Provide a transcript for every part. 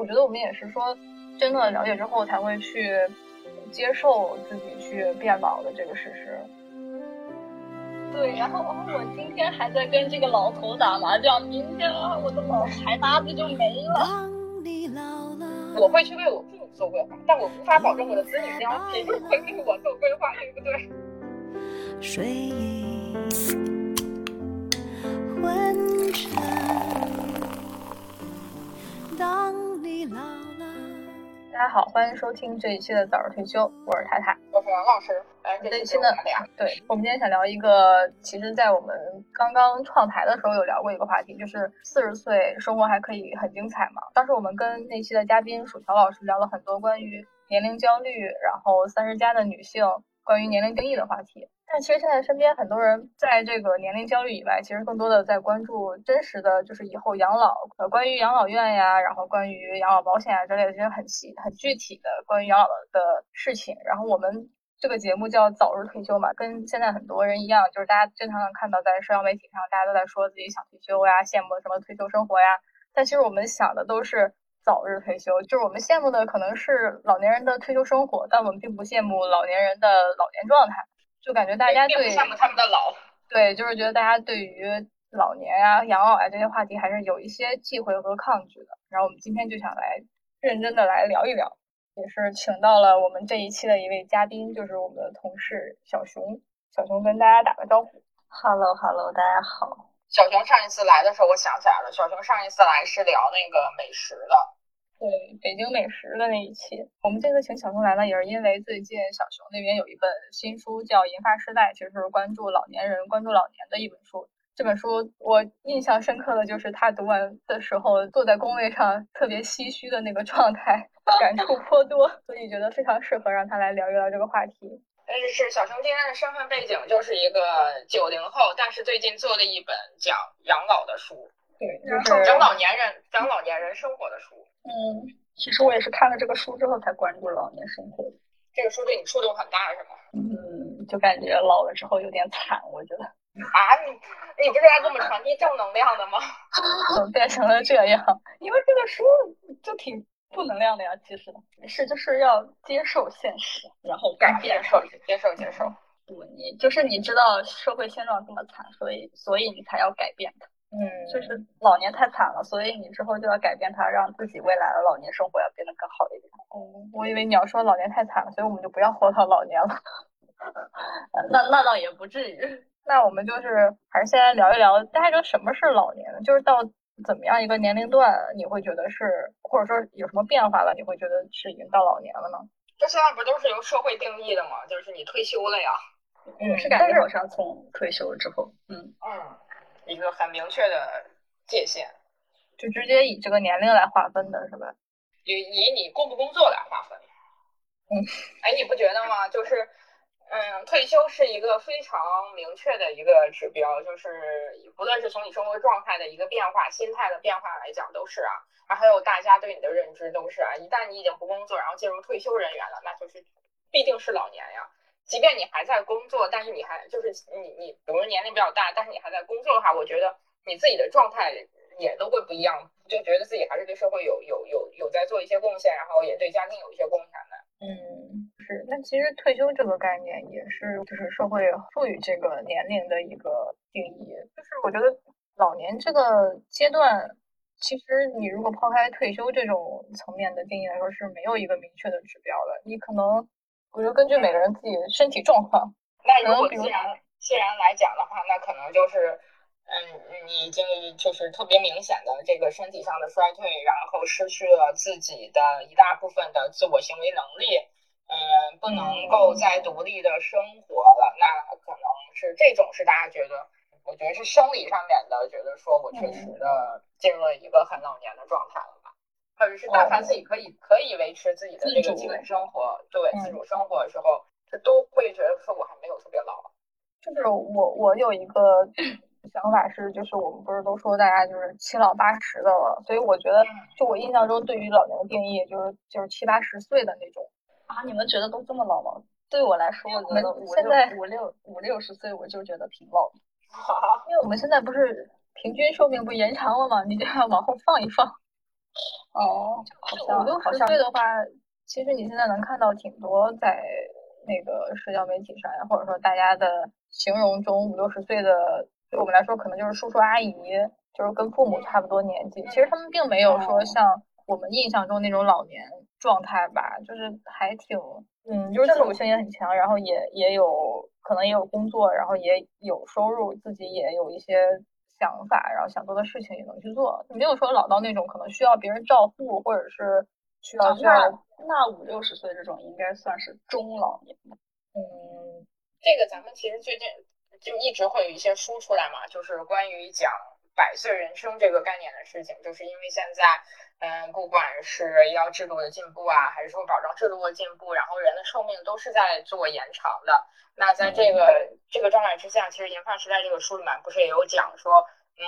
我觉得我们也是说，真的了解之后才会去接受自己去变老的这个事实。对，然后我今天还在跟这个老头打麻将，明天啊，我的老牌搭子就没了。我会去为我父母做规划，但我无法保证我的子女将一定会为我做规划，对不对？睡大家好，欢迎收听这一期的早日退休，我是太太，我是王老师。这一期呢，对我们今天想聊一个，其实，在我们刚刚创台的时候有聊过一个话题，就是四十岁生活还可以很精彩吗？当时我们跟那期的嘉宾薯条老师聊了很多关于年龄焦虑，然后三十加的女性关于年龄定义的话题。但其实现在身边很多人在这个年龄焦虑以外，其实更多的在关注真实的就是以后养老，呃，关于养老院呀，然后关于养老保险啊之类的这些很细很具体的关于养老的事情。然后我们。这个节目叫早日退休嘛，跟现在很多人一样，就是大家经常能看到在社交媒体上，大家都在说自己想退休呀，羡慕什么退休生活呀。但其实我们想的都是早日退休，就是我们羡慕的可能是老年人的退休生活，但我们并不羡慕老年人的老年状态。就感觉大家对羡慕他们的老，对，就是觉得大家对于老年啊、养老啊这些话题还是有一些忌讳和抗拒的。然后我们今天就想来认真的来聊一聊。也是请到了我们这一期的一位嘉宾，就是我们的同事小熊。小熊跟大家打个招呼，Hello Hello，大家好。小熊上一次来的时候，我想起来了，小熊上一次来是聊那个美食的，对，北京美食的那一期。我们这次请小熊来呢，也是因为最近小熊那边有一本新书叫《银发时代》，其实是关注老年人、关注老年的一本书。这本书我印象深刻的就是他读完的时候坐在工位上特别唏嘘的那个状态，感触颇多，所以觉得非常适合让他来聊一聊这个话题。但是是小熊今天的身份背景就是一个九零后，但是最近做了一本讲养老的书，对，就是讲老年人讲老年人生活的书。嗯，其实我也是看了这个书之后才关注老年生活的。这个书对你触动很大是吗？嗯，就感觉老了之后有点惨，我觉得。啊，你你不是来给我们传递正能量的吗？怎 么变成了这样？因为这个书就挺负能量的呀，其实是就是要接受现实，然后改变，接受接受。不，你就是你知道社会现状这么惨，所以所以你才要改变它。嗯，就是老年太惨了，所以你之后就要改变它，让自己未来的老年生活要变得更好一点。哦，我以为你要说老年太惨了，所以我们就不要活到老年了。那那倒也不至于。那我们就是还是先来聊一聊，大家知道什么是老年呢？就是到怎么样一个年龄段，你会觉得是，或者说有什么变化了，你会觉得是已经到老年了呢？这现在不都是由社会定义的吗？就是你退休了呀。嗯，是感觉好像从退休之后，嗯嗯，一个很明确的界限，就直接以这个年龄来划分的是吧？以以你工不工作来划分。嗯，哎，你不觉得吗？就是。嗯，退休是一个非常明确的一个指标，就是不论是从你生活状态的一个变化、心态的变化来讲，都是啊，还有大家对你的认知都是啊。一旦你已经不工作，然后进入退休人员了，那就是必定是老年呀。即便你还在工作，但是你还就是你你，比如说年龄比较大，但是你还在工作的话，我觉得你自己的状态也都会不一样，就觉得自己还是对社会有有有有在做一些贡献，然后也对家庭有一些贡献的。嗯。是，但其实退休这个概念也是，就是社会赋予这个年龄的一个定义。就是我觉得老年这个阶段，其实你如果抛开退休这种层面的定义来说，是没有一个明确的指标的。你可能，我觉得根据每个人自己的身体状况，那如果既然既然来讲的话，那可能就是，嗯，你已经就是特别明显的这个身体上的衰退，然后失去了自己的一大部分的自我行为能力。嗯，不能够再独立的生活了，那可能是这种是大家觉得，我觉得是生理上面的，觉得说我确实的进入了一个很老年的状态了吧，或者是但凡自己可以可以维持自己的这个基本生活，对自主生活的时候，他都会觉得说我还没有特别老。就是我我有一个想法是，就是我们不是都说大家就是七老八十的了，所以我觉得就我印象中对于老年的定义就是就是七八十岁的那种。啊，你们觉得都这么老吗？对我来说，我觉得五六五六五六十岁我就觉得挺老的。因为我们现在不是平均寿命不延长了吗？你就要往后放一放。哦，五六十岁的话，其实你现在能看到挺多在那个社交媒体上呀，或者说大家的形容中，五六十岁的对我们来说可能就是叔叔阿姨，就是跟父母差不多年纪。其实他们并没有说像我们印象中那种老年状态吧，就是还挺，嗯，就是自主性也很强，然后也也有可能也有工作，然后也有收入，自己也有一些。想法，然后想做的事情也能去做，没有说老到那种可能需要别人照顾，或者是需要需要。那五六十岁这种应该算是中老年吧？嗯，这个咱们其实最近就一直会有一些书出来嘛，就是关于讲百岁人生这个概念的事情，就是因为现在，嗯，不管是医疗制度的进步啊，还是说保障制度的进步，然后人的寿命都是在做延长的。那在这个这个状态之下，其实《银发时代》这个书里面不是也有讲说，嗯，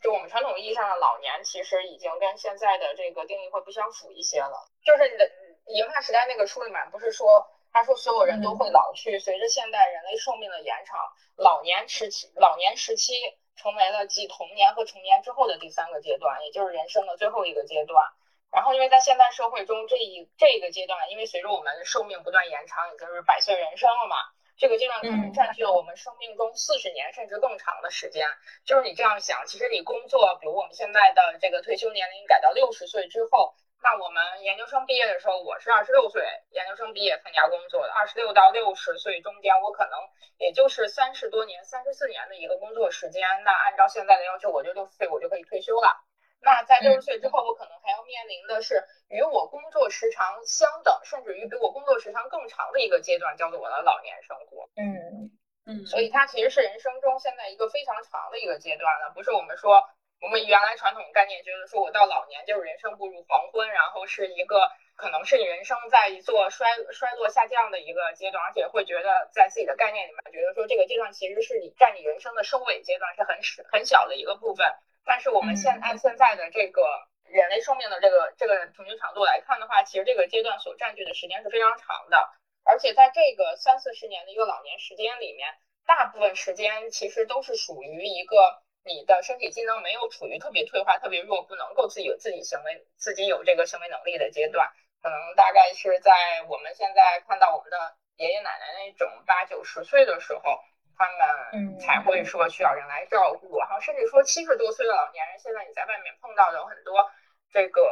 就我们传统意义上的老年，其实已经跟现在的这个定义会不相符一些了。就是《银发时代》那个书里面不是说，他说所有人都会老去，随着现代人类寿命的延长，老年时期老年时期成为了继童年和成年之后的第三个阶段，也就是人生的最后一个阶段。然后，因为在现代社会中，这一这个阶段，因为随着我们寿命不断延长，也就是百岁人生了嘛，这个阶段可能占据了我们生命中四十年甚至更长的时间。就是你这样想，其实你工作，比如我们现在的这个退休年龄改到六十岁之后，那我们研究生毕业的时候，我是二十六岁研究生毕业参加工作的，二十六到六十岁中间，我可能也就是三十多年、三十四年的一个工作时间。那按照现在的要求，我就六十岁我就可以退休了。那在六十岁之后，我可能还要面临的是与我工作时长相等，甚至于比我工作时长更长的一个阶段，叫做我的老年生活。嗯嗯，所以它其实是人生中现在一个非常长的一个阶段了，不是我们说我们原来传统概念觉得说我到老年就是人生步入黄昏，然后是一个可能是你人生在一座衰衰落下降的一个阶段，而且会觉得在自己的概念里面觉得说这个阶段其实是你占你人生的收尾阶段，是很少很小的一个部分。但是我们现按现在的这个人类寿命的这个这个平均长度来看的话，其实这个阶段所占据的时间是非常长的，而且在这个三四十年的一个老年时间里面，大部分时间其实都是属于一个你的身体机能没有处于特别退化、特别弱，不能够自己有自己行为、自己有这个行为能力的阶段，可能大概是在我们现在看到我们的爷爷奶奶那种八九十岁的时候。他们才会说需要人来照顾，然后甚至说七十多岁的老年人，现在你在外面碰到的有很多，这个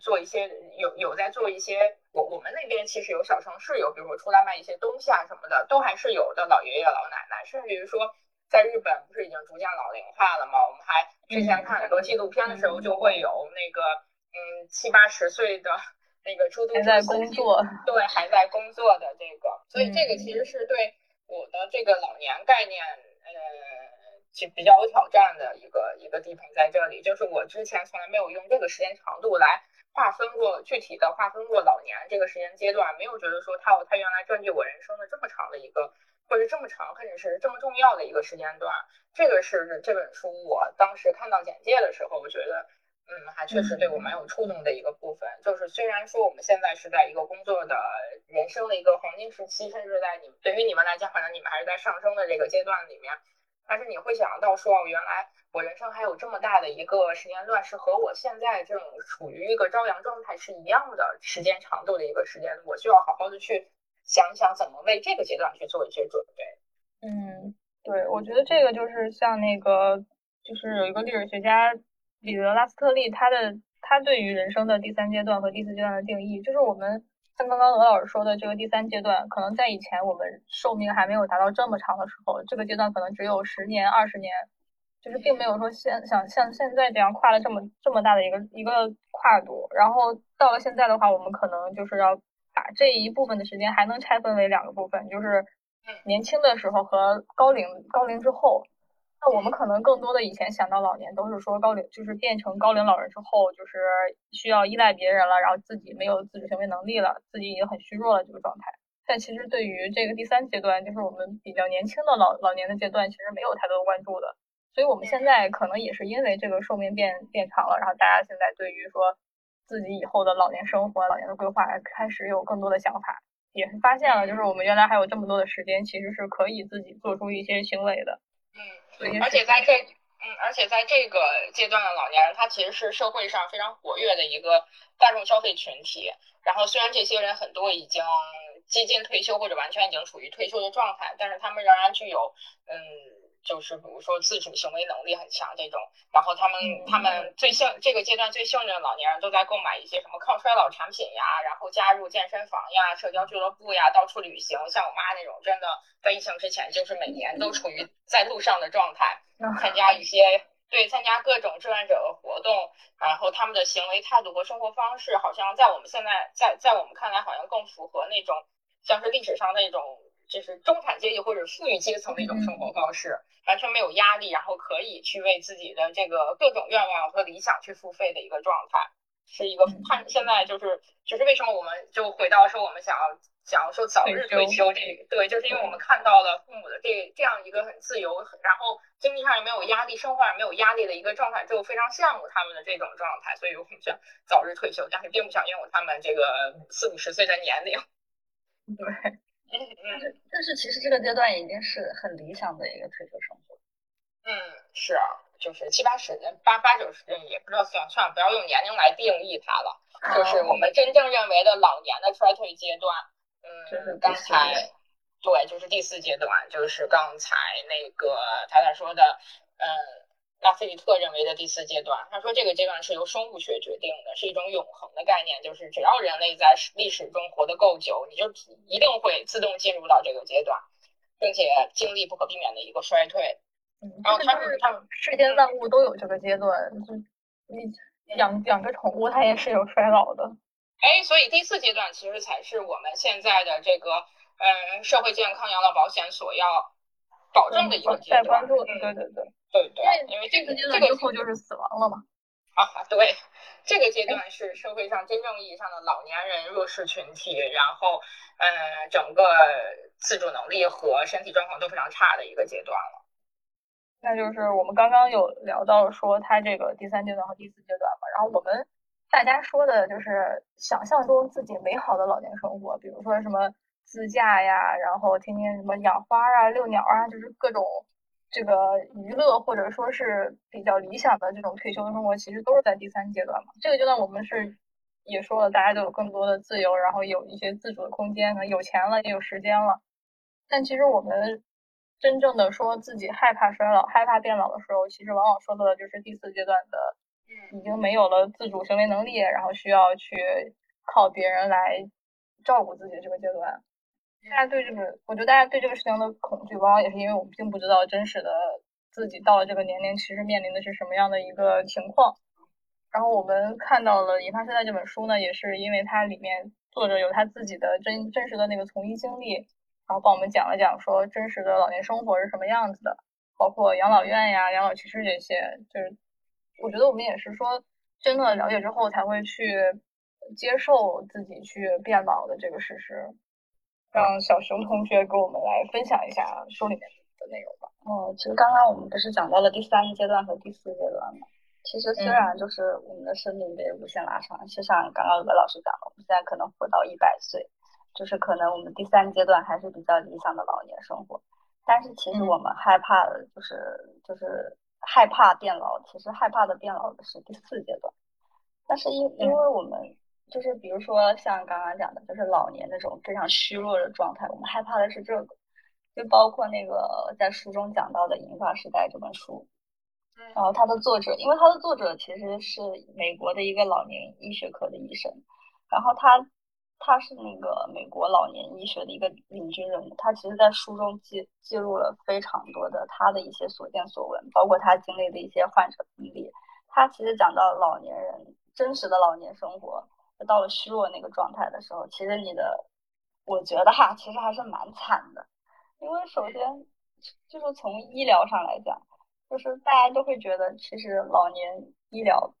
做一些有有在做一些，我我们那边其实有小城市有，比如说出来卖一些东西啊什么的，都还是有的老爷爷老奶奶，甚至于说在日本不是已经逐渐老龄化了吗？我们还之前看很多纪录片的时候，就会有那个嗯七八十岁的那个出租车在工作，对还在工作的这个，所以这个其实是对。我的这个老年概念，呃，其比较有挑战的一个一个地方在这里，就是我之前从来没有用这个时间长度来划分过具体的划分过老年这个时间阶段，没有觉得说它有它原来占据我人生的这么长的一个，或者这么长，或者是这么重要的一个时间段。这个是这本书我当时看到简介的时候，我觉得。嗯，还确实对我蛮有触动的一个部分，就是虽然说我们现在是在一个工作的人生的一个黄金时期，甚至在你对于你们来讲，可能你们还是在上升的这个阶段里面，但是你会想到说，原来我人生还有这么大的一个时间段，是和我现在这种处于一个朝阳状态是一样的时间长度的一个时间，我需要好好的去想想怎么为这个阶段去做一些准备。嗯，对，我觉得这个就是像那个，就是有一个历史学家。彼得拉斯特利，他的他对于人生的第三阶段和第四阶段的定义，就是我们像刚刚罗老师说的这个第三阶段，可能在以前我们寿命还没有达到这么长的时候，这个阶段可能只有十年、二十年，就是并没有说现想像现在这样跨了这么这么大的一个一个跨度。然后到了现在的话，我们可能就是要把这一部分的时间还能拆分为两个部分，就是年轻的时候和高龄高龄之后。那我们可能更多的以前想到老年都是说高龄，就是变成高龄老人之后，就是需要依赖别人了，然后自己没有自主行为能力了，自己已经很虚弱了这个状态。但其实对于这个第三阶段，就是我们比较年轻的老老年的阶段，其实没有太多关注的。所以我们现在可能也是因为这个寿命变变长了，然后大家现在对于说自己以后的老年生活、老年的规划开始有更多的想法，也是发现了就是我们原来还有这么多的时间，其实是可以自己做出一些行为的。嗯。而且在这，嗯，而且在这个阶段的老年人，他其实是社会上非常活跃的一个大众消费群体。然后虽然这些人很多已经接近退休或者完全已经处于退休的状态，但是他们仍然具有嗯。就是比如说自主行为能力很强这种，然后他们他们最幸这个阶段最幸运的老年人都在购买一些什么抗衰老产品呀，然后加入健身房呀、社交俱乐部呀，到处旅行。像我妈那种，真的在疫情之前就是每年都处于在路上的状态，参加一些对参加各种志愿者的活动，然后他们的行为态度和生活方式，好像在我们现在在在我们看来，好像更符合那种像是历史上那种。就是中产阶级或者富裕阶层的一种生活方式，完全没有压力，然后可以去为自己的这个各种愿望和理想去付费的一个状态，是一个看现在就是就是为什么我们就回到说我们想要想要说早日退休这个对，就是因为我们看到了父母的这这样一个很自由，然后经济上也没有压力，生活上没有压力的一个状态，就非常羡慕他们的这种状态，所以我们想早日退休，但是并不想拥有他们这个四五十岁的年龄，对。但是，但是其实这个阶段已经是很理想的一个退休生活。嗯，是啊，就是七八十年、八八九十人，也不知道算算，不要用年龄来定义它了。就是我们真正认为的老年的衰退阶段。嗯，刚才对，就是第四阶段，就是刚才那个太太说的，嗯。拉菲里特认为的第四阶段，他说这个阶段是由生物学决定的，是一种永恒的概念，就是只要人类在历史中活得够久，你就一定会自动进入到这个阶段，并且经历不可避免的一个衰退。然后他是他世间万物都有这个阶段，就你养养个宠物，它也是有衰老的。哎，所以第四阶段其实才是我们现在的这个嗯社会健康养老保险所要保证的一个阶段。关注，对对对。对对，因为这个阶段之后就是死亡了嘛。啊，对，这个阶段是社会上真正意义上的老年人弱势群体，然后，呃，整个自主能力和身体状况都非常差的一个阶段了。那就是我们刚刚有聊到说他这个第三阶段和第四阶段嘛，然后我们大家说的就是想象中自己美好的老年生活，比如说什么自驾呀，然后天天什么养花啊、遛鸟啊，就是各种。这个娱乐或者说是比较理想的这种退休的生活，其实都是在第三阶段嘛。这个阶段我们是也说了，大家都有更多的自由，然后有一些自主的空间，可能有钱了也有时间了。但其实我们真正的说自己害怕衰老、害怕变老的时候，其实往往说到的就是第四阶段的，已经没有了自主行为能力，然后需要去靠别人来照顾自己的这个阶段。大家对这个，我觉得大家对这个事情的恐惧，往往也是因为我们并不知道真实的自己到了这个年龄，其实面临的是什么样的一个情况。然后我们看到了《引发现在》这本书呢，也是因为它里面作者有他自己的真真实的那个从医经历，然后帮我们讲了讲说真实的老年生活是什么样子的，包括养老院呀、养老其实这些，就是我觉得我们也是说真的了解之后才会去接受自己去变老的这个事实。让小熊同学给我们来分享一下书里面的内容吧。哦，其实刚刚我们不是讲到了第三阶段和第四阶段吗？其实虽然就是我们的生命被无限拉长，就像刚刚有个老师讲的，我们现在可能活到一百岁，就是可能我们第三阶段还是比较理想的老年生活。但是其实我们害怕的就是就是害怕变老，其实害怕的变老的是第四阶段。但是因因为我们。就是比如说像刚刚讲的，就是老年那种非常虚弱的状态，我们害怕的是这个。就包括那个在书中讲到的《银发时代》这本书，然后它的作者，因为它的作者其实是美国的一个老年医学科的医生，然后他他是那个美国老年医学的一个领军人物，他其实在书中记记录了非常多的他的一些所见所闻，包括他经历的一些患者经历。他其实讲到老年人真实的老年生活。到了虚弱那个状态的时候，其实你的，我觉得哈，其实还是蛮惨的。因为首先就是从医疗上来讲，就是大家都会觉得，其实老年医疗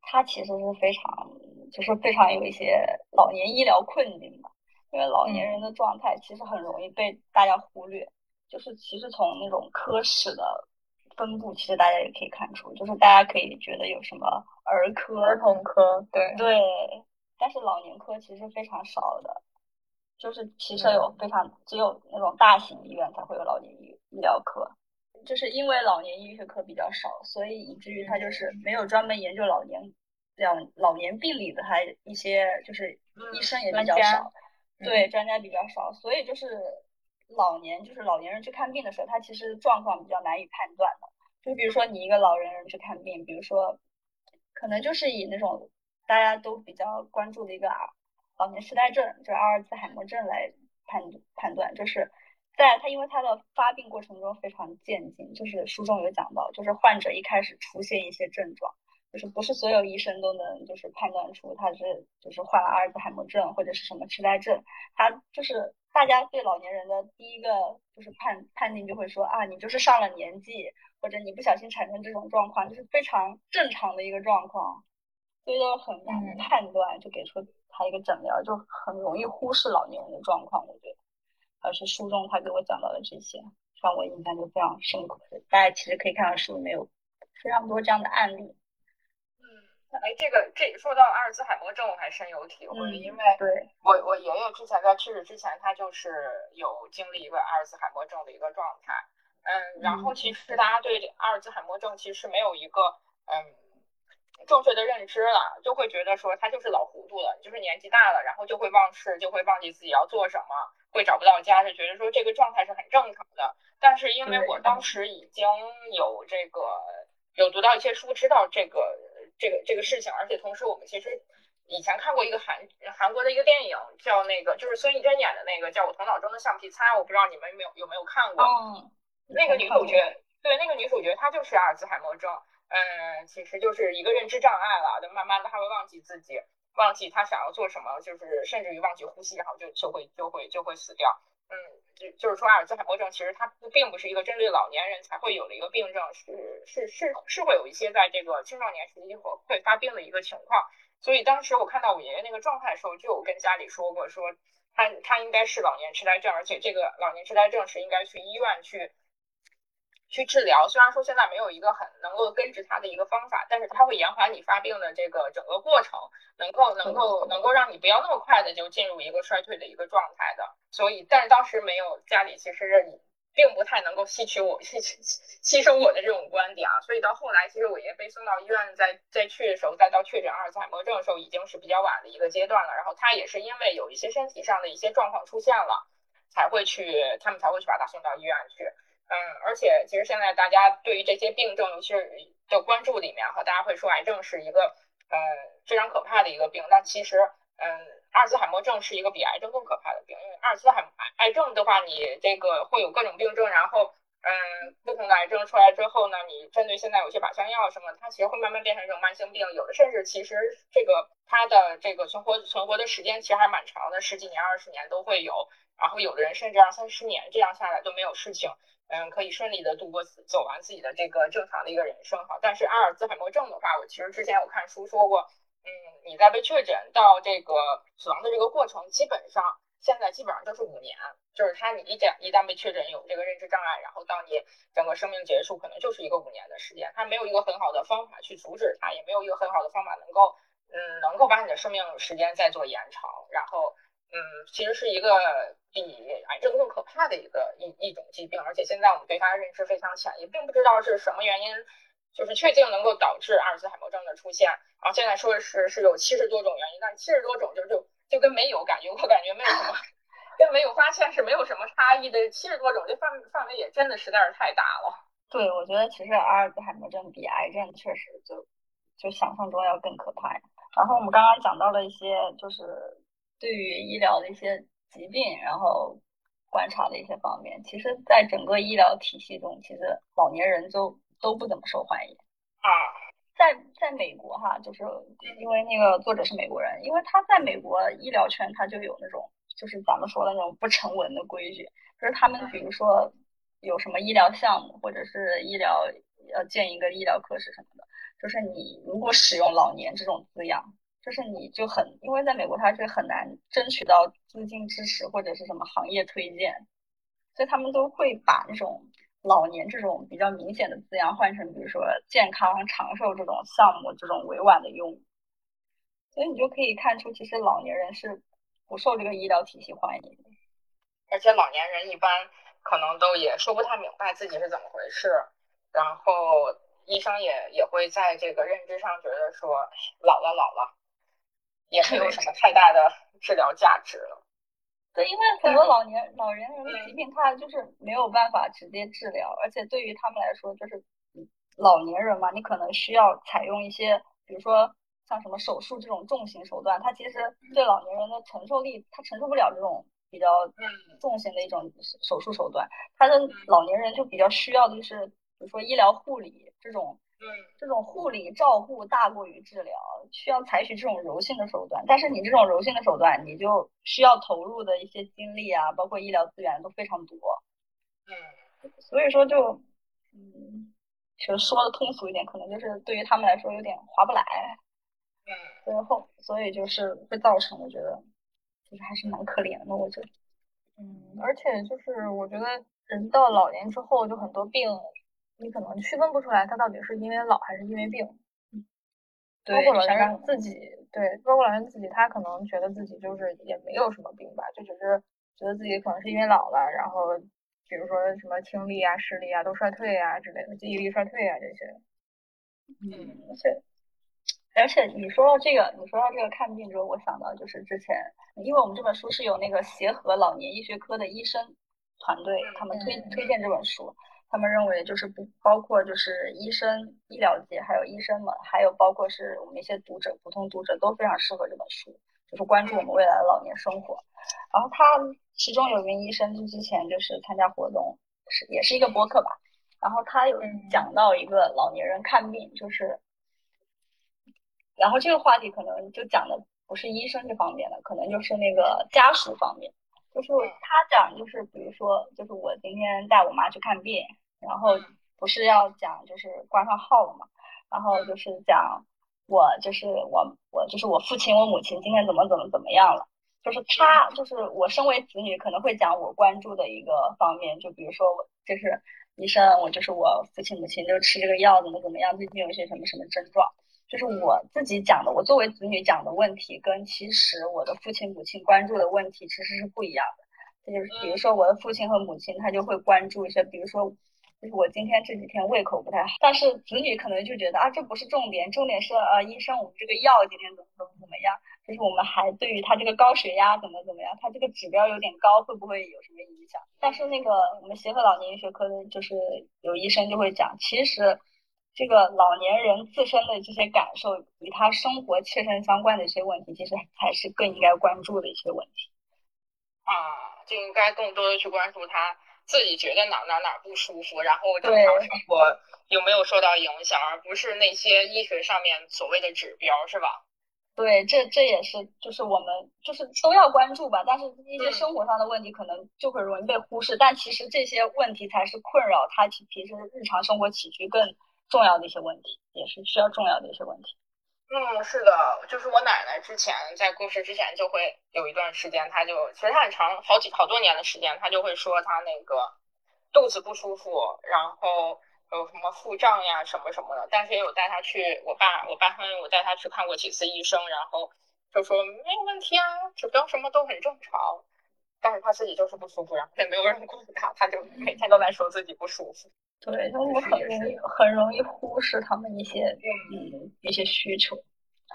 它其实是非常，就是非常有一些老年医疗困境的。因为老年人的状态其实很容易被大家忽略，就是其实从那种科室的分布，其实大家也可以看出，就是大家可以觉得有什么。儿科、儿童科，对对，但是老年科其实非常少的，就是其实有非常只有那种大型医院才会有老年医医疗科。就是因为老年医学科比较少，所以以至于他就是没有专门研究老年这样老年病理的，还一些就是医生也比较少，对专家比较少，所以就是老年就是老年人去看病的时候，他其实状况比较难以判断的。就比如说你一个老年人去看病，比如说可能就是以那种大家都比较关注的一个啊老年痴呆症，就是阿尔兹海默症来判判断，就是。在他，因为他的发病过程中非常渐进，就是书中有讲到，就是患者一开始出现一些症状，就是不是所有医生都能就是判断出他是就是患了阿尔兹海默症或者是什么痴呆症，他就是大家对老年人的第一个就是判判定就会说啊，你就是上了年纪，或者你不小心产生这种状况，就是非常正常的一个状况，所以都很难判断，就给出他一个诊疗，就很容易忽视老年人的状况，我觉得。而是书中他给我讲到的这些，让我印象就非常深刻。大家其实可以看到书里面有非常多这样的案例。嗯，哎，这个这说到阿尔兹海默症，我还深有体会，因为对我我爷爷之前在去世之前，他就是有经历一个阿尔兹海默症的一个状态。嗯，然后其实大家对阿尔兹海默症其实没有一个嗯。正确的认知了，就会觉得说他就是老糊涂了，就是年纪大了，然后就会忘事，就会忘记自己要做什么，会找不到家，就觉得说这个状态是很正常的。但是因为我当时已经有这个有读到一些书，知道这个这个这个事情，而且同时我们其实以前看过一个韩韩国的一个电影，叫那个就是孙艺珍演的那个叫我头脑中的橡皮擦，我不知道你们有没有有没有看过？嗯，那个女主角，对，那个女主角她就是阿尔兹海默症。嗯，其实就是一个认知障碍了，就慢慢的她会忘记自己，忘记她想要做什么，就是甚至于忘记呼吸，然后就就会就会就会死掉。嗯，就就是说阿尔兹海默症其实它不并不是一个针对老年人才会有的一个病症，是是是是会有一些在这个青少年时期会会发病的一个情况。所以当时我看到我爷爷那个状态的时候，就有跟家里说过，说他他应该是老年痴呆症，而且这个老年痴呆症是应该去医院去。去治疗，虽然说现在没有一个很能够根治它的一个方法，但是它会延缓你发病的这个整个过程，能够能够能够让你不要那么快的就进入一个衰退的一个状态的。所以，但是当时没有家里其实并不太能够吸取我 吸吸收我的这种观点啊。所以到后来，其实我爷爷被送到医院，再再去的时候，再到确诊阿尔茨海默症的时候，已经是比较晚的一个阶段了。然后他也是因为有一些身体上的一些状况出现了，才会去他们才会去把他送到医院去。嗯，而且其实现在大家对于这些病症，尤其是的关注里面哈，大家会说癌症是一个呃非常可怕的一个病，但其实嗯阿尔兹海默症是一个比癌症更可怕的病，因为阿尔兹海癌癌症的话，你这个会有各种病症，然后嗯不同的癌症出来之后呢，你针对现在有些靶向药什么，它其实会慢慢变成一种慢性病，有的甚至其实这个它的这个存活存活的时间其实还蛮长的，十几年二十年都会有，然后有的人甚至二三十年这样下来都没有事情。嗯，可以顺利的度过走完自己的这个正常的一个人生哈。但是阿尔兹海默症的话，我其实之前有看书说过，嗯，你在被确诊到这个死亡的这个过程，基本上现在基本上就是五年，就是他你一旦一旦被确诊有这个认知障碍，然后到你整个生命结束，可能就是一个五年的时间。他没有一个很好的方法去阻止它，也没有一个很好的方法能够，嗯，能够把你的生命时间再做延长，然后。嗯，其实是一个比癌症更可怕的一个一一种疾病，而且现在我们对它认知非常浅，也并不知道是什么原因，就是确定能够导致阿尔兹海默症的出现。然后现在说是是有七十多种原因，但七十多种就就就跟没有感觉，我感觉没有什么，跟没有发现是没有什么差异的。七十多种这范范围也真的实在是太大了。对，我觉得其实阿尔兹海默症比癌症确实就就想象中要更可怕。然后我们刚刚讲到了一些就是。对于医疗的一些疾病，然后观察的一些方面，其实，在整个医疗体系中，其实老年人都都不怎么受欢迎啊。在在美国哈，就是因为那个作者是美国人，因为他在美国医疗圈，他就有那种就是咱们说的那种不成文的规矩，就是他们比如说有什么医疗项目，或者是医疗要建一个医疗科室什么的，就是你如果使用老年这种字样。就是你就很，因为在美国他是很难争取到资金支持或者是什么行业推荐，所以他们都会把那种老年这种比较明显的字样换成，比如说健康长寿这种项目这种委婉的用，所以你就可以看出，其实老年人是不受这个医疗体系欢迎的。而且老年人一般，可能都也说不太明白自己是怎么回事，然后医生也也会在这个认知上觉得说老了老了，也没有什么太大的治疗价值了。对，因为很多老年老年人的疾病，他就是没有办法直接治疗，而且对于他们来说，就是老年人嘛，你可能需要采用一些，比如说像什么手术这种重型手段，他其实对老年人的承受力，他承受不了这种比较重型的一种手术手段，他的老年人就比较需要的就是，比如说医疗护理这种。这种护理照顾大过于治疗，需要采取这种柔性的手段。但是你这种柔性的手段，你就需要投入的一些精力啊，包括医疗资源都非常多。嗯，所以说就，嗯，其实说的通俗一点，可能就是对于他们来说有点划不来。嗯，最后，所以就是会造成，我觉得就是还是蛮可怜的。我觉得，嗯，而且就是我觉得人到老年之后，就很多病。你可能区分不出来，他到底是因为老还是因为病。包括老年人自己，对，包括老人自己，他可能觉得自己就是也没有什么病吧，就只是觉得自己可能是因为老了，然后比如说什么听力啊、视力啊都衰退啊之类的，记忆力衰退啊这些。嗯，而且而且你说到这个，你说到这个看病之后，我想到就是之前，因为我们这本书是有那个协和老年医学科的医生团队，他们推推荐这本书。他们认为就是不包括就是医生、医疗界，还有医生们，还有包括是我们一些读者、普通读者都非常适合这本书，就是关注我们未来的老年生活。然后他其中有一名医生，就之前就是参加活动，是也是一个播客吧。然后他有讲到一个老年人看病，就是，然后这个话题可能就讲的不是医生这方面的，可能就是那个家属方面，就是他讲就是比如说就是我今天带我妈去看病。然后不是要讲就是挂上号了嘛，然后就是讲我就是我我就是我父亲我母亲今天怎么怎么怎么样了，就是他就是我身为子女可能会讲我关注的一个方面，就比如说我就是医生，我就是我父亲母亲就吃这个药怎么怎么样，最近有一些什么什么症状，就是我自己讲的，我作为子女讲的问题跟其实我的父亲母亲关注的问题其实是不一样的，这就是比如说我的父亲和母亲他就会关注一些，比如说。就是我今天这几天胃口不太好，但是子女可能就觉得啊，这不是重点，重点是呃，医生我们这个药今天怎么怎么怎么样？就是我们还对于他这个高血压怎么怎么样，他这个指标有点高，会不会有什么影响？但是那个我们协和老年医学科的，就是有医生就会讲，其实这个老年人自身的这些感受与他生活切身相关的一些问题，其实才是更应该关注的一些问题。啊，就应该更多的去关注他。自己觉得哪哪哪不舒服，然后正常生活有没有受到影响，而不是那些医学上面所谓的指标，是吧？对，这这也是就是我们就是都要关注吧，但是一些生活上的问题可能就很容易被忽视，但其实这些问题才是困扰他其平时日常生活起居更重要的一些问题，也是需要重要的一些问题。嗯，是的，就是我奶奶之前在过世之前就会有一段时间，她就其实她很长好几好多年的时间，她就会说她那个肚子不舒服，然后有什么腹胀呀什么什么的，但是也有带她去我爸我爸他们我带她去看过几次医生，然后就说没有问题啊，指标什么都很正常，但是她自己就是不舒服，然后也没有人管她，她就每天都在说自己不舒服。对，他们很容易很容易忽视他们一些嗯一些需求，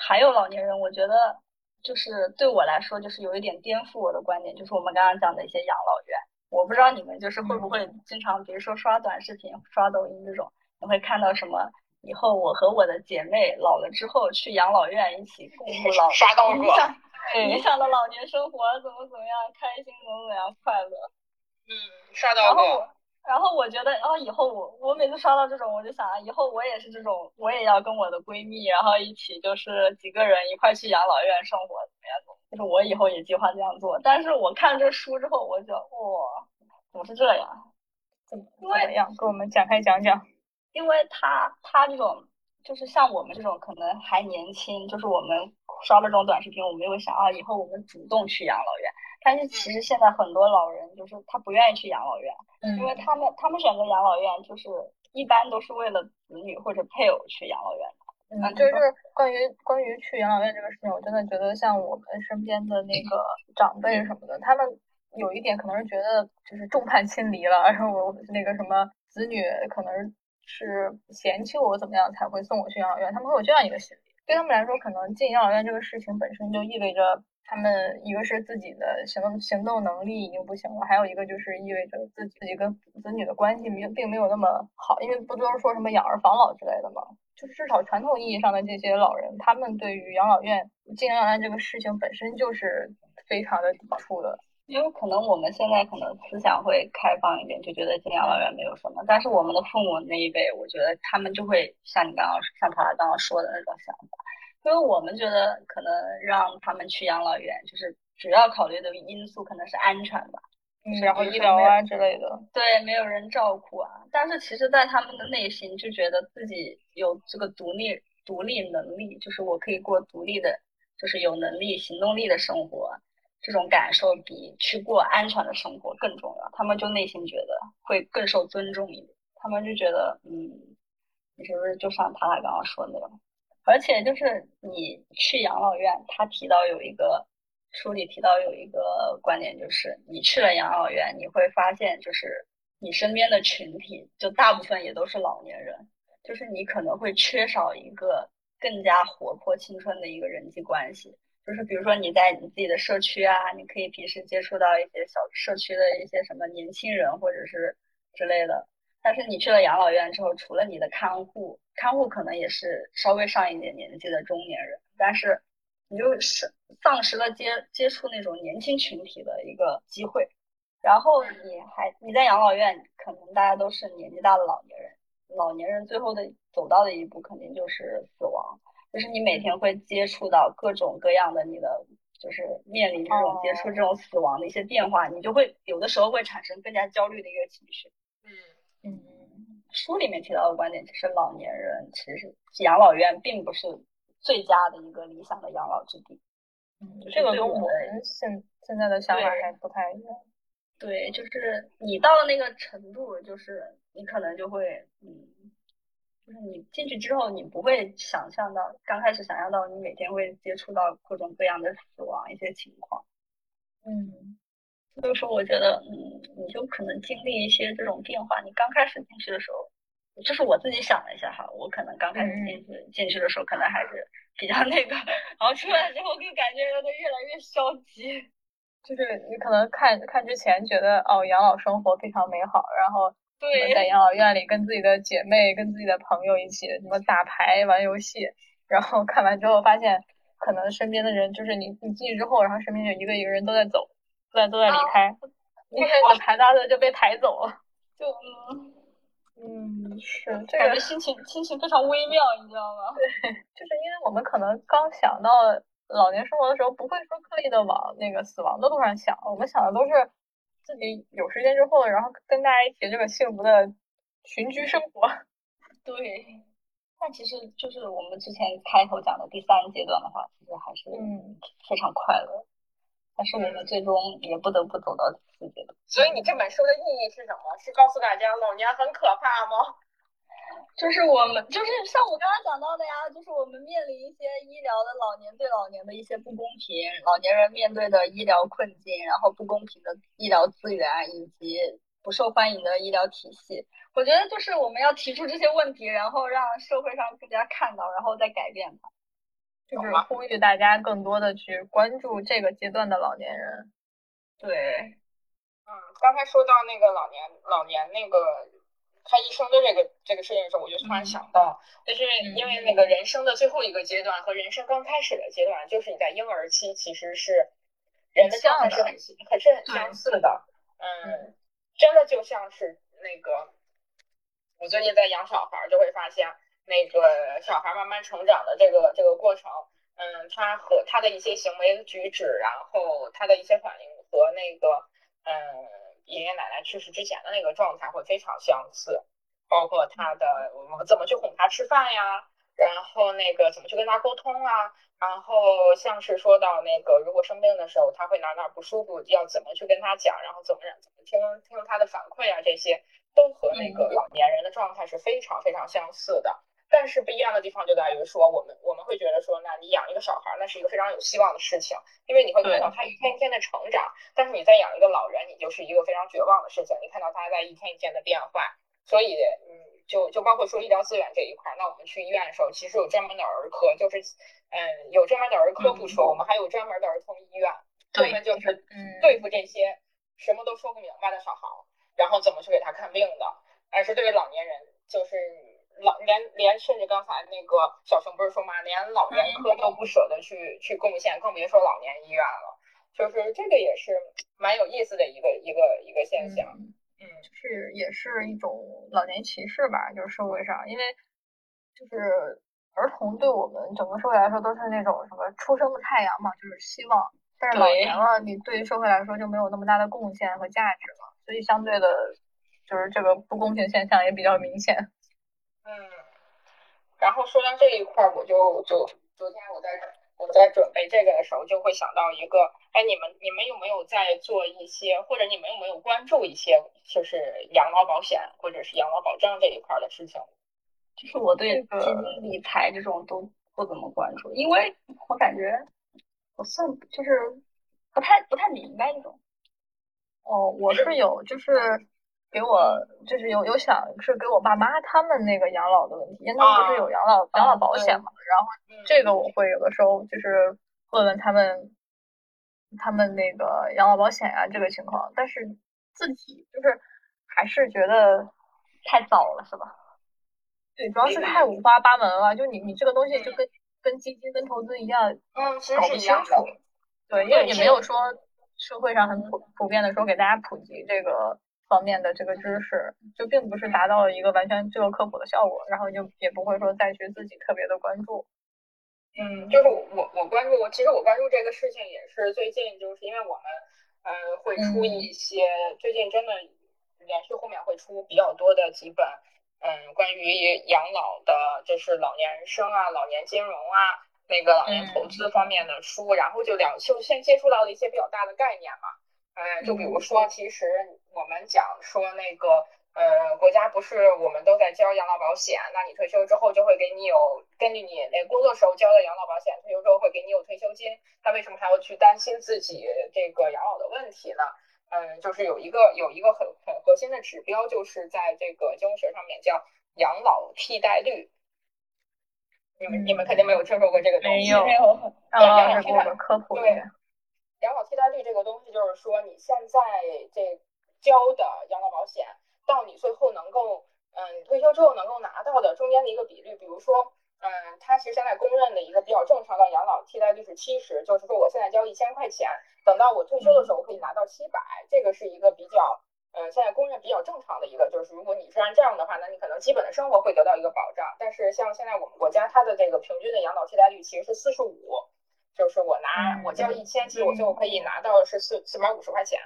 还有老年人，我觉得就是对我来说，就是有一点颠覆我的观点，就是我们刚刚讲的一些养老院，我不知道你们就是会不会经常，比如说刷短视频、刷抖音这种，你会看到什么？以后我和我的姐妹老了之后去养老院一起共度老，刷到过，理想的老年生活怎么怎么样，开心怎么怎么样，快乐，嗯，刷到过。然后我觉得，然后以后我我每次刷到这种，我就想啊，以后我也是这种，我也要跟我的闺蜜，然后一起就是几个人一块去养老院生活，怎么样？就是我以后也计划这样做。但是我看这书之后，我就哇，怎么是这样？怎么怎么样？跟我们展开讲讲。因为他他这种就是像我们这种可能还年轻，就是我们刷了这种短视频，我们就会想啊，以后我们主动去养老院。但是其实现在很多老人就是他不愿意去养老院，因为他们他们选择养老院就是一般都是为了子女或者配偶去养老院嗯，就是关于关于去养老院这个事情，我真的觉得像我们身边的那个长辈什么的，他们有一点可能是觉得就是众叛亲离了，然后我那个什么子女可能是嫌弃我怎么样才会送我去养老院，他们会有这样一个心理。对他们来说，可能进养老院这个事情本身就意味着他们一个是自己的行动行动能力已经不行了，还有一个就是意味着自自己跟子女的关系并并没有那么好，因为不都是说什么养儿防老之类的吗？就至少传统意义上的这些老人，他们对于养老院进养老院这个事情本身就是非常的抵触的。因为可能我们现在可能思想会开放一点，就觉得进养老院没有什么。但是我们的父母那一辈，我觉得他们就会像你刚刚像他刚刚说的那种想法法。因为我们觉得可能让他们去养老院，就是主要考虑的因素可能是安全吧，嗯，然后医疗啊之类的。对，没有人照顾啊。但是其实，在他们的内心就觉得自己有这个独立独立能力，就是我可以过独立的，就是有能力行动力的生活。这种感受比去过安全的生活更重要，他们就内心觉得会更受尊重一点。他们就觉得，嗯，你是不是就像他俩刚刚说的那种？而且就是你去养老院，他提到有一个书里提到有一个观点，就是你去了养老院，你会发现，就是你身边的群体，就大部分也都是老年人，就是你可能会缺少一个更加活泼青春的一个人际关系。就是比如说你在你自己的社区啊，你可以平时接触到一些小社区的一些什么年轻人或者是之类的。但是你去了养老院之后，除了你的看护，看护可能也是稍微上一点年纪的中年人，但是你就是丧失了接接触那种年轻群体的一个机会。然后你还你在养老院，可能大家都是年纪大的老年人，老年人最后的走到的一步肯定就是死亡。就是你每天会接触到各种各样的你的，就是面临这种接触这种死亡的一些变化，你就会有的时候会产生更加焦虑的一个情绪。嗯嗯，书里面提到的观点，其实老年人其实养老院并不是最佳的一个理想的养老之地。嗯，这个跟我们现现在的想法还不太一样。对，就是你到了那个程度，就是你可能就会嗯。就是你进去之后，你不会想象到，刚开始想象到你每天会接触到各种各样的死亡一些情况，嗯，所以说我觉得，嗯，你就可能经历一些这种变化。你刚开始进去的时候，就是我自己想了一下哈，我可能刚开始进去进去的时候，可能还是比较那个，然后出来之后就感觉人都越来越消极，就是你可能看看之前觉得哦，养老生活非常美好，然后。对，在养老院里跟自己的姐妹、跟自己的朋友一起什么打牌、玩游戏，然后看完之后发现，可能身边的人就是你，你进去之后，然后身边就一个一个人都在走，都在都在离开，离开你的牌搭子就被抬走了，就嗯嗯是这个心情心情非常微妙，你知道吗？对，就是因为我们可能刚想到老年生活的时候，不会说刻意的往那个死亡的路上想，我们想的都是。自己有时间之后，然后跟大家一起这个幸福的群居生活。对，但其实就是我们之前开头讲的第三阶段的话，其实还是嗯非常快乐。但是我们最终也不得不走到第四阶段。所以你这本书的意义是什么？是告诉大家老年很可怕吗？就是我们，就是像我刚刚讲到的呀，就是我们面临一些医疗的老年对老年的一些不公平，老年人面对的医疗困境，然后不公平的医疗资源以及不受欢迎的医疗体系。我觉得就是我们要提出这些问题，然后让社会上更加看到，然后再改变它。就是呼吁大家更多的去关注这个阶段的老年人。对，嗯，刚才说到那个老年老年那个。看医生的这个这个事情的时候，我就突然想到，就是因为那个人生的最后一个阶段和人生刚开始的阶段，就是你在婴儿期，其实是人的状态是很很是很相似的。嗯，真的就像是那个，我最近在养小孩，就会发现那个小孩慢慢成长的这个这个过程，嗯，他和他的一些行为举止，然后他的一些反应和那个，嗯。爷爷奶奶去世之前的那个状态会非常相似，包括他的我们怎么去哄他吃饭呀，然后那个怎么去跟他沟通啊，然后像是说到那个如果生病的时候他会哪哪不舒服，要怎么去跟他讲，然后怎么怎么听听他的反馈啊，这些都和那个老年人的状态是非常非常相似的。但是不一样的地方就在于说，我们我们会觉得说，那你养一个小孩，那是一个非常有希望的事情，因为你会看到他一天一天的成长。但是你在养一个老人，你就是一个非常绝望的事情，你看到他在一天一天的变化。所以，嗯，就就包括说医疗资源这一块，那我们去医院的时候，其实有专门的儿科，就是嗯，有专门的儿科不说，我们还有专门的儿童医院，专门就是对付这些什么都说不明白的小孩，然后怎么去给他看病的。但是对于老年人，就是。老连连甚至刚才那个小熊不是说嘛，连老年科都不舍得去去贡献，更别说老年医院了。就是这个也是蛮有意思的一个一个一个现象。嗯，就是也是一种老年歧视吧，就是社会上，因为就是儿童对我们整个社会来说都是那种什么初生的太阳嘛，就是希望。但是老年了，你对于社会来说就没有那么大的贡献和价值了，所以相对的，就是这个不公平现象也比较明显。嗯，然后说到这一块儿，我就就昨天我在我在准备这个的时候，就会想到一个，哎，你们你们有没有在做一些，或者你们有没有关注一些，就是养老保险或者是养老保障这一块的事情？就是我对基金理财这种都不怎么关注，因为我感觉我算就是不太不太明白那种。哦，我是有就是。给我就是有有想是给我爸妈他们那个养老的问题，因为他们不是有养老养老保险嘛，然后这个我会有的时候就是问问他们，他们那个养老保险啊这个情况，但是自己就是还是觉得太早了，是吧？对，主要是太五花八门了，就你你这个东西就跟跟基金跟投资一样，嗯，搞不清楚。对，因为也没有说社会上很普普遍的说给大家普及这个。方面的这个知识，就并不是达到了一个完全这个科普的效果，然后就也不会说再去自己特别的关注。嗯，就是我我关注，其实我关注这个事情也是最近，就是因为我们呃会出一些最近真的连续后面会出比较多的几本嗯关于养老的，就是老年人生啊、老年金融啊、那个老年投资方面的书，然后就聊就先接触到了一些比较大的概念嘛。嗯，就比如说，其实我们讲说那个，呃，国家不是我们都在交养老保险，那你退休之后就会给你有根据你那工作时候交的养老保险，退休之后会给你有退休金，那为什么还要去担心自己这个养老的问题呢？嗯，就是有一个有一个很很核心的指标，就是在这个金融学上面叫养老替代率。你们你们肯定没有听说过这个东西，没有，养老替代科普对。养老替代率这个东西，就是说你现在这交的养老保险，到你最后能够，嗯，退休之后能够拿到的中间的一个比率。比如说，嗯，它其实现在公认的一个比较正常的养老替代率是七十，就是说我现在交一千块钱，等到我退休的时候我可以拿到七百，这个是一个比较，嗯，现在公认比较正常的一个，就是如果你是按这样的话，那你可能基本的生活会得到一个保障。但是像现在我们国家它的这个平均的养老替代率其实是四十五。就是我拿我交一千，其实我最后可以拿到是四四百五十块钱，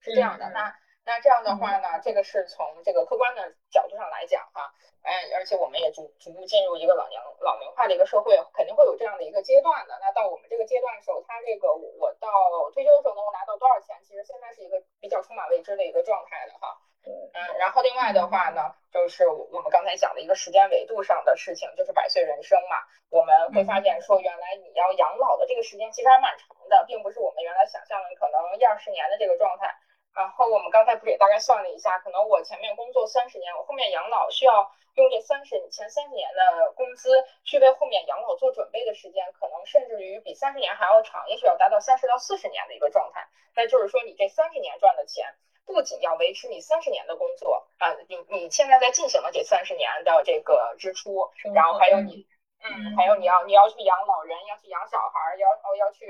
是这样的。那那这样的话呢，这个是从这个客观的角度上来讲哈，哎，而且我们也逐逐步进入一个老年老龄化的一个社会，肯定会有这样的一个阶段的。那到我们这个阶段的时候，他这个我到退休的时候能够拿到多少钱，其实现在是一个比较充满未知的一个状态的哈。嗯，然后另外的话呢，就是我们刚才讲的一个时间维度上的事情，就是百岁人生嘛。我们会发现说，原来你要养老的这个时间其实还蛮长的，并不是我们原来想象的可能一二十年的这个状态。然后我们刚才不是也大概算了一下，可能我前面工作三十年，我后面养老需要用这三十前三十年的工资去为后面养老做准备的时间，可能甚至于比三十年还要长，也许要达到三十到四十年的一个状态。那就是说，你这三十年赚的钱。不仅要维持你三十年的工作啊，你你现在在进行的这三十年的这个支出，然后还有你，嗯，还有你要你要去养老人，要去养小孩，要要要去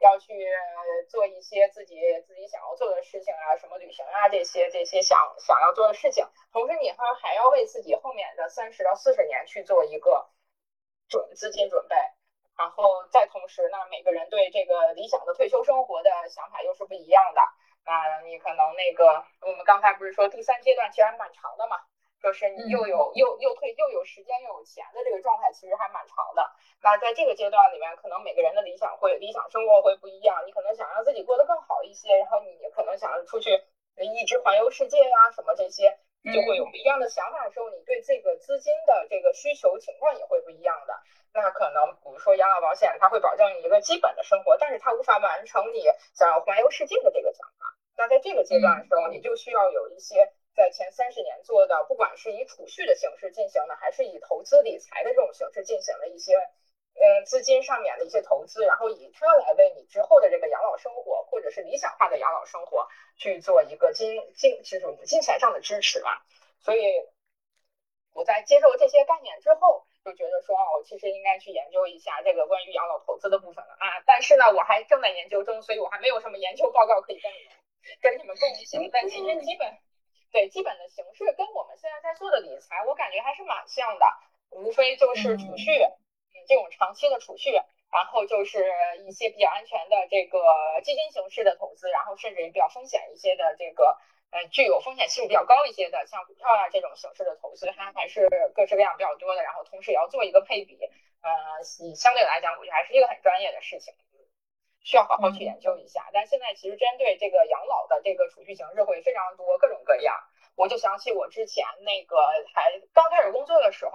要去做一些自己自己想要做的事情啊，什么旅行啊这些这些想想要做的事情，同时你还还要为自己后面的三十到四十年去做一个准资金准备，然后再同时呢，每个人对这个理想的退休生活的想法又是不一样的。那你可能那个，我们刚才不是说第三阶段其实还蛮长的嘛，就是你又有又又退又有时间又有钱的这个状态，其实还蛮长的。那在这个阶段里面，可能每个人的理想会理想生活会不一样，你可能想让自己过得更好一些，然后你可能想出去一直环游世界呀什么这些，就会有不一样的想法的时候，你对这个资金的这个需求情况也会不一样的。那可能比如说养老保险，它会保证你一个基本的生活，但是它无法完成你想要环游世界的这个想法。那在这个阶段的时候，你就需要有一些在前三十年做的，不管是以储蓄的形式进行的，还是以投资理财的这种形式进行的一些。嗯，资金上面的一些投资，然后以它来为你之后的这个养老生活，或者是理想化的养老生活去做一个金金这种金钱上的支持吧。所以我在接受这些概念之后，就觉得说，哦，其实应该去研究一下这个关于养老投资的部分了啊。但是呢，我还正在研究中，所以我还没有什么研究报告可以跟你们跟你们共享。但其实基本对基本的形式跟我们现在在做的理财，我感觉还是蛮像的，无非就是储蓄。这种长期的储蓄，然后就是一些比较安全的这个基金形式的投资，然后甚至比较风险一些的这个，呃，具有风险系数比较高一些的，像股票啊这种形式的投资，它还是各式各样比较多的。然后同时也要做一个配比，呃，相对来讲，我觉得还是一个很专业的事情，需要好好去研究一下。但现在其实针对这个养老的这个储蓄形式会非常多，各种各样。我就想起我之前那个还刚开始工作的时候。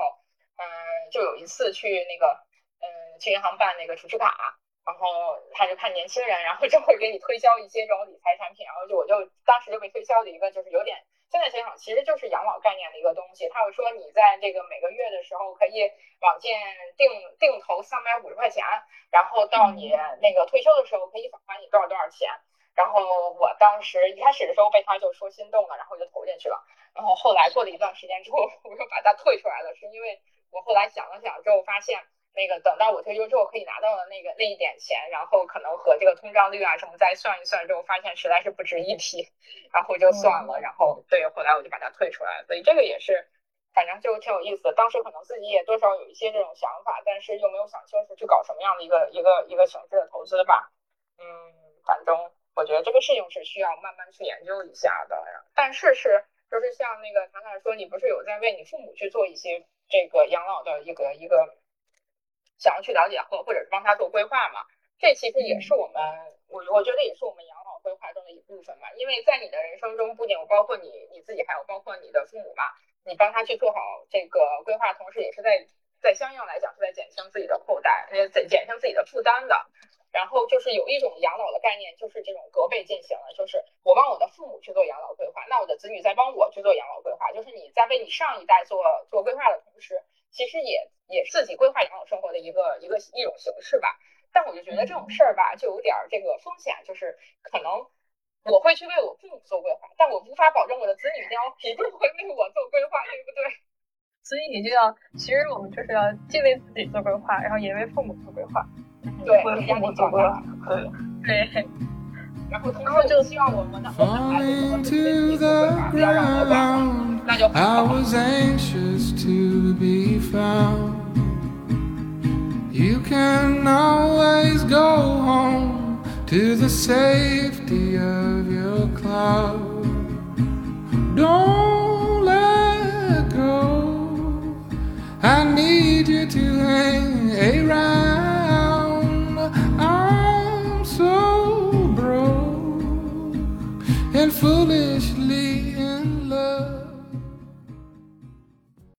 嗯，就有一次去那个，嗯，去银行办那个储蓄卡，然后他就看年轻人，然后 就会给你推销一些这种理财产品，然后就我就当时就被推销的一个就是有点，现在想想其实就是养老概念的一个东西。他会说你在这个每个月的时候可以往进定定投三百五十块钱，然后到你那个退休的时候可以返还你多少多少钱。然后我当时一开始的时候被他就说心动了，然后就投进去了。然后后来过了一段时间之后，我又把它退出来了，是因为。我后来想了想之后，发现那个等到我退休之后可以拿到的那个那一点钱，然后可能和这个通胀率啊什么再算一算之后，发现实在是不值一提，然后就算了。然后对，后来我就把它退出来了。所以这个也是，反正就挺有意思的。当时可能自己也多少有一些这种想法，但是又没有想清楚去搞什么样的一个一个一个形式的投资吧。嗯，反正我觉得这个事情是需要慢慢去研究一下的。但是是就是像那个谈谈说，你不是有在为你父母去做一些。这个养老的一个一个想要去了解或或者是帮他做规划嘛，这其实也是我们我我觉得也是我们养老规划中的一部分嘛，因为在你的人生中，不仅有包括你你自己，还有包括你的父母嘛，你帮他去做好这个规划，同时也是在在相应来讲是在减轻自己的后代，呃减减轻自己的负担的。然后就是有一种养老的概念，就是这种隔辈进行了，就是我帮我的父母去做养老规划，那我的子女在帮我去做养老规划，就是你在为你上一代做做规划的同时，其实也也自己规划养老生活的一个一个一种形式吧。但我就觉得这种事儿吧，就有点这个风险，就是可能我会去为我父母做规划，但我无法保证我的子女一定要一定会为我做规划，对不对？所以你就要，其实我们就是要既为自己做规划，然后也为父母做规划。对，父母做规划，对对。然后，然后就希望我们的孩子能够为自己做规划，不要让我管，那就很好。You can always go home to the safety of your cloud. Don't let go. I need you to hang around. I'm so broke and foolishly